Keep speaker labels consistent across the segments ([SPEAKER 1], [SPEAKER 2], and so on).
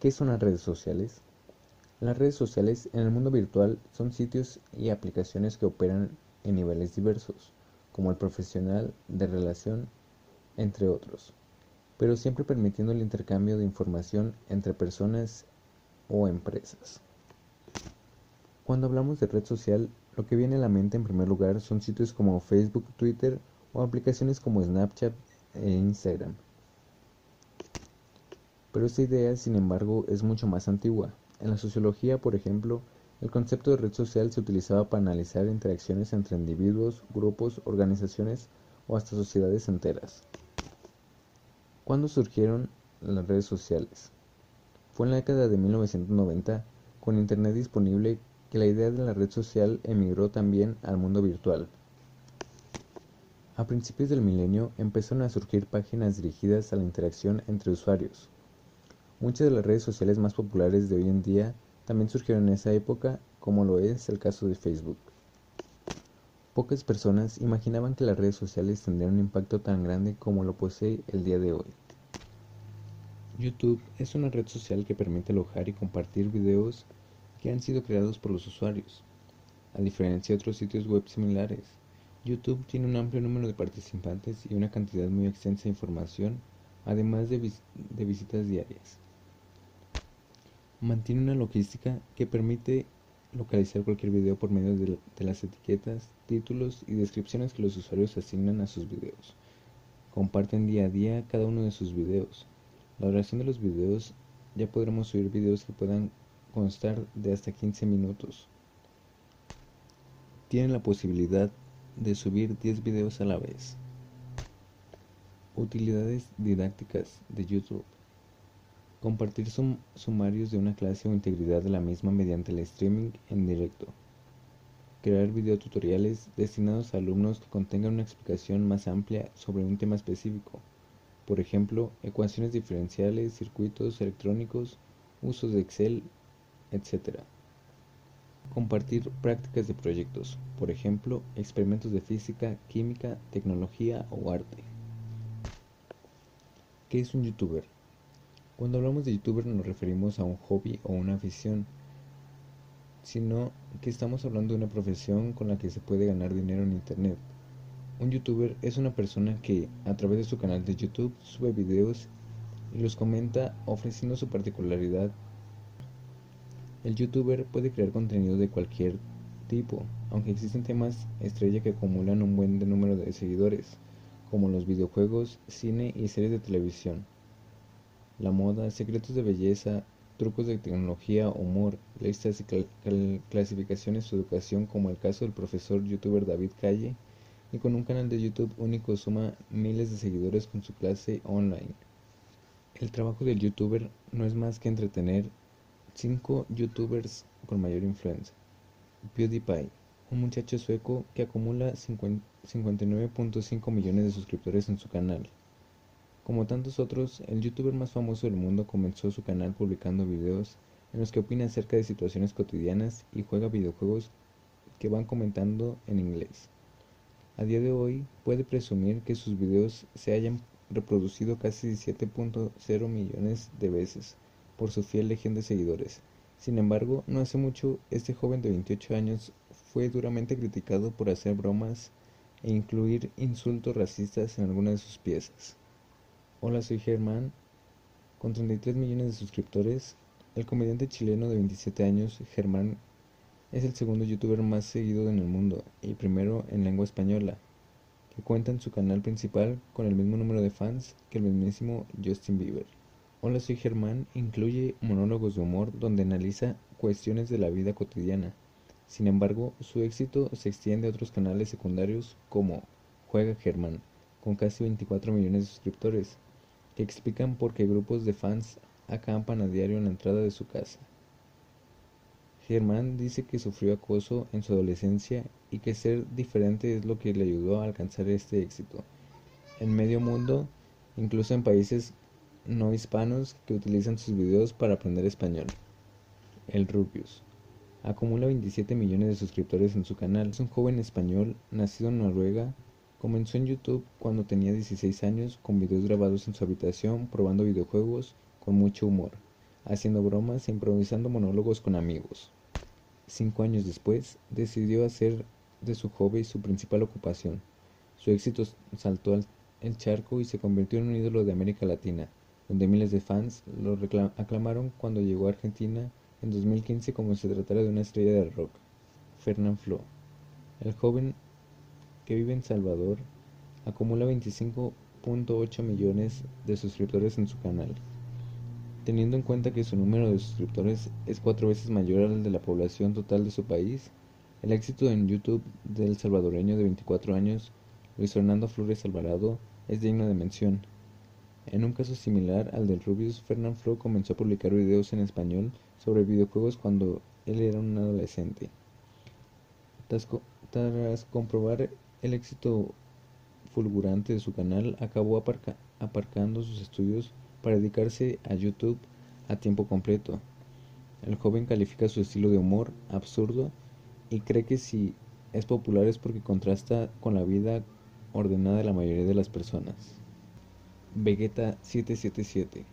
[SPEAKER 1] ¿Qué son las redes sociales? Las redes sociales en el mundo virtual son sitios y aplicaciones que operan en niveles diversos, como el profesional, de relación, entre otros, pero siempre permitiendo el intercambio de información entre personas o empresas. Cuando hablamos de red social, lo que viene a la mente en primer lugar son sitios como Facebook, Twitter o aplicaciones como Snapchat e Instagram. Pero esta idea, sin embargo, es mucho más antigua. En la sociología, por ejemplo, el concepto de red social se utilizaba para analizar interacciones entre individuos, grupos, organizaciones o hasta sociedades enteras. ¿Cuándo surgieron las redes sociales? Fue en la década de 1990, con Internet disponible, que la idea de la red social emigró también al mundo virtual. A principios del milenio empezaron a surgir páginas dirigidas a la interacción entre usuarios, Muchas de las redes sociales más populares de hoy en día también surgieron en esa época, como lo es el caso de Facebook. Pocas personas imaginaban que las redes sociales tendrían un impacto tan grande como lo posee el día de hoy. YouTube es una red social que permite alojar y compartir videos que han sido creados por los usuarios. A diferencia de otros sitios web similares, YouTube tiene un amplio número de participantes y una cantidad muy extensa de información, además de, de visitas diarias. Mantiene una logística que permite localizar cualquier video por medio de, las etiquetas, títulos y descripciones que los usuarios asignan a sus videos. Comparten día a día cada uno de sus videos. La duración de los videos ya podremos subir videos que puedan constar de hasta 15 minutos. Tienen la posibilidad de subir 10 videos a la vez. Utilidades didácticas de YouTube. Compartir sumarios de una clase o integridad de la misma mediante el streaming en directo. Crear videotutoriales destinados a alumnos que contengan una explicación más amplia sobre un tema específico. Por ejemplo, ecuaciones diferenciales, circuitos electrónicos, usos de Excel, etc. Compartir prácticas de proyectos, por ejemplo, experimentos de física, química, tecnología o arte. ¿Qué es un youtuber? Cuando hablamos de youtuber no nos referimos a un hobby o una afición, sino que estamos hablando de una profesión con la que se puede ganar dinero en internet. Un youtuber es una persona que a través de su canal de YouTube sube videos y los comenta ofreciendo su particularidad. El youtuber puede crear contenido de cualquier tipo, aunque existen temas estrella que acumulan un buen número de seguidores, como los videojuegos, cine y series de televisión la moda, secretos de belleza, trucos de tecnología, humor, listas y clasificaciones de educación como el caso del profesor youtuber David Calle y con un canal de YouTube único suma miles de seguidores con su clase online. El trabajo del youtuber no es más que entretener 5 youtubers con mayor influencia. PewDiePie, un muchacho sueco que acumula 59.5 millones de suscriptores en su canal. Como tantos otros, el youtuber más famoso del mundo comenzó su canal publicando videos en los que opina acerca de situaciones cotidianas y juega videojuegos que van comentando en inglés. A día de hoy puede presumir que sus videos se hayan reproducido casi 7.0 millones de veces por su fiel legión de seguidores. Sin embargo, no hace mucho este joven de 28 años fue duramente criticado por hacer bromas e incluir insultos racistas en algunas de sus piezas. Hola, soy Germán. Con 33 millones de suscriptores, el comediante chileno de 27 años, Germán, es el segundo youtuber más seguido en el mundo y primero en lengua española, que cuenta en su canal principal con el mismo número de fans que el mismísimo Justin Bieber. Hola, soy Germán incluye monólogos de humor donde analiza cuestiones de la vida cotidiana. Sin embargo, su éxito se extiende a otros canales secundarios como Juega Germán, con casi 24 millones de suscriptores que explican por qué grupos de fans acampan a diario en la entrada de su casa. Germán dice que sufrió acoso en su adolescencia y que ser diferente es lo que le ayudó a alcanzar este éxito. En medio mundo, incluso en países no hispanos que utilizan sus videos para aprender español. El Rubius. Acumula 27 millones de suscriptores en su canal. Es un joven español nacido en Noruega Comenzó en YouTube cuando tenía 16 años con videos grabados en su habitación probando videojuegos con mucho humor. haciendo bromas e improvisando monólogos con amigos. Cinco años después, decidió hacer de su hobby su principal ocupación. Su éxito saltó el charco y se convirtió en un ídolo de América Latina, donde miles de fans lo aclamaron cuando llegó a Argentina en 2015 como si se tratara de una estrella de rock. Fernán Flo, el joven que vive en Salvador, acumula 25.8 millones de suscriptores en su canal. Teniendo en cuenta que su número de suscriptores es cuatro veces mayor al de la población total de su país, el éxito en YouTube del salvadoreño de 24 años, Luis Fernando Flores Alvarado, es digno de mención. En un caso similar al del Rubius, Fernand Flo comenzó a publicar videos en español sobre videojuegos cuando él era un adolescente. Tras, comprobar el éxito fulgurante de su canal, acabó aparcando sus estudios para dedicarse a YouTube a tiempo completo. El joven califica su estilo de humor absurdo y cree que si es popular es porque contrasta con la vida ordenada de la mayoría de las personas. Vegeta 777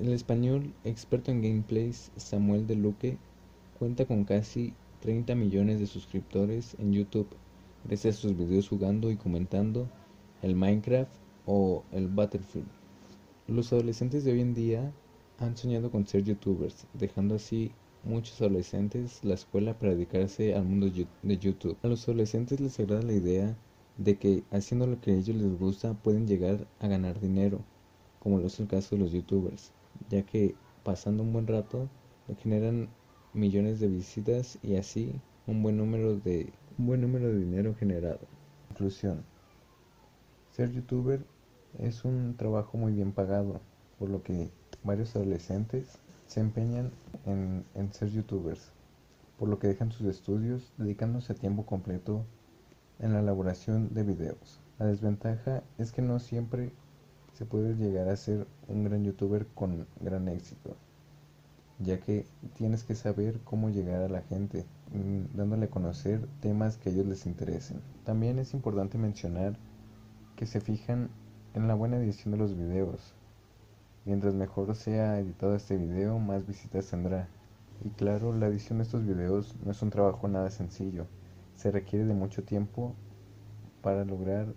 [SPEAKER 1] El español experto en gameplays Samuel de Luque cuenta con casi 30 millones de suscriptores en YouTube gracias a sus videos jugando y comentando el Minecraft o el Battlefield. Los adolescentes de hoy en día han soñado con ser youtubers, dejando así muchos adolescentes la escuela para dedicarse al mundo de YouTube. A los adolescentes les agrada la idea de que haciendo lo que a ellos les gusta pueden llegar a ganar dinero, como lo es el caso de los youtubers, ya que pasando un buen rato generan millones de visitas y así un buen número de un buen número de dinero generado. Conclusión. Ser youtuber es un trabajo muy bien pagado, por lo que varios adolescentes se empeñan en, ser youtubers, por lo que dejan sus estudios dedicándose a tiempo completo en la elaboración de videos. La desventaja es que no siempre se puede llegar a ser un gran youtuber con gran éxito, ya que tienes que saber cómo llegar a la gente, dándole a conocer temas que a ellos les interesen. También es importante mencionar que se fijan en la buena edición de los videos. Mientras mejor sea editado este video, más visitas tendrá. Y claro, la edición de estos videos no es un trabajo nada sencillo. Se requiere de mucho tiempo para lograr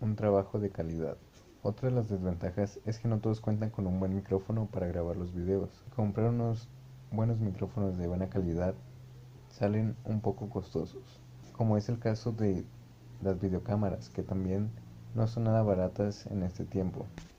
[SPEAKER 1] un trabajo de calidad. Otra de las desventajas es que no todos cuentan con un buen micrófono para grabar los videos. Comprar unos buenos micrófonos de buena calidad salen un poco costosos, como es el caso de las videocámaras, que también no son nada baratas en este tiempo.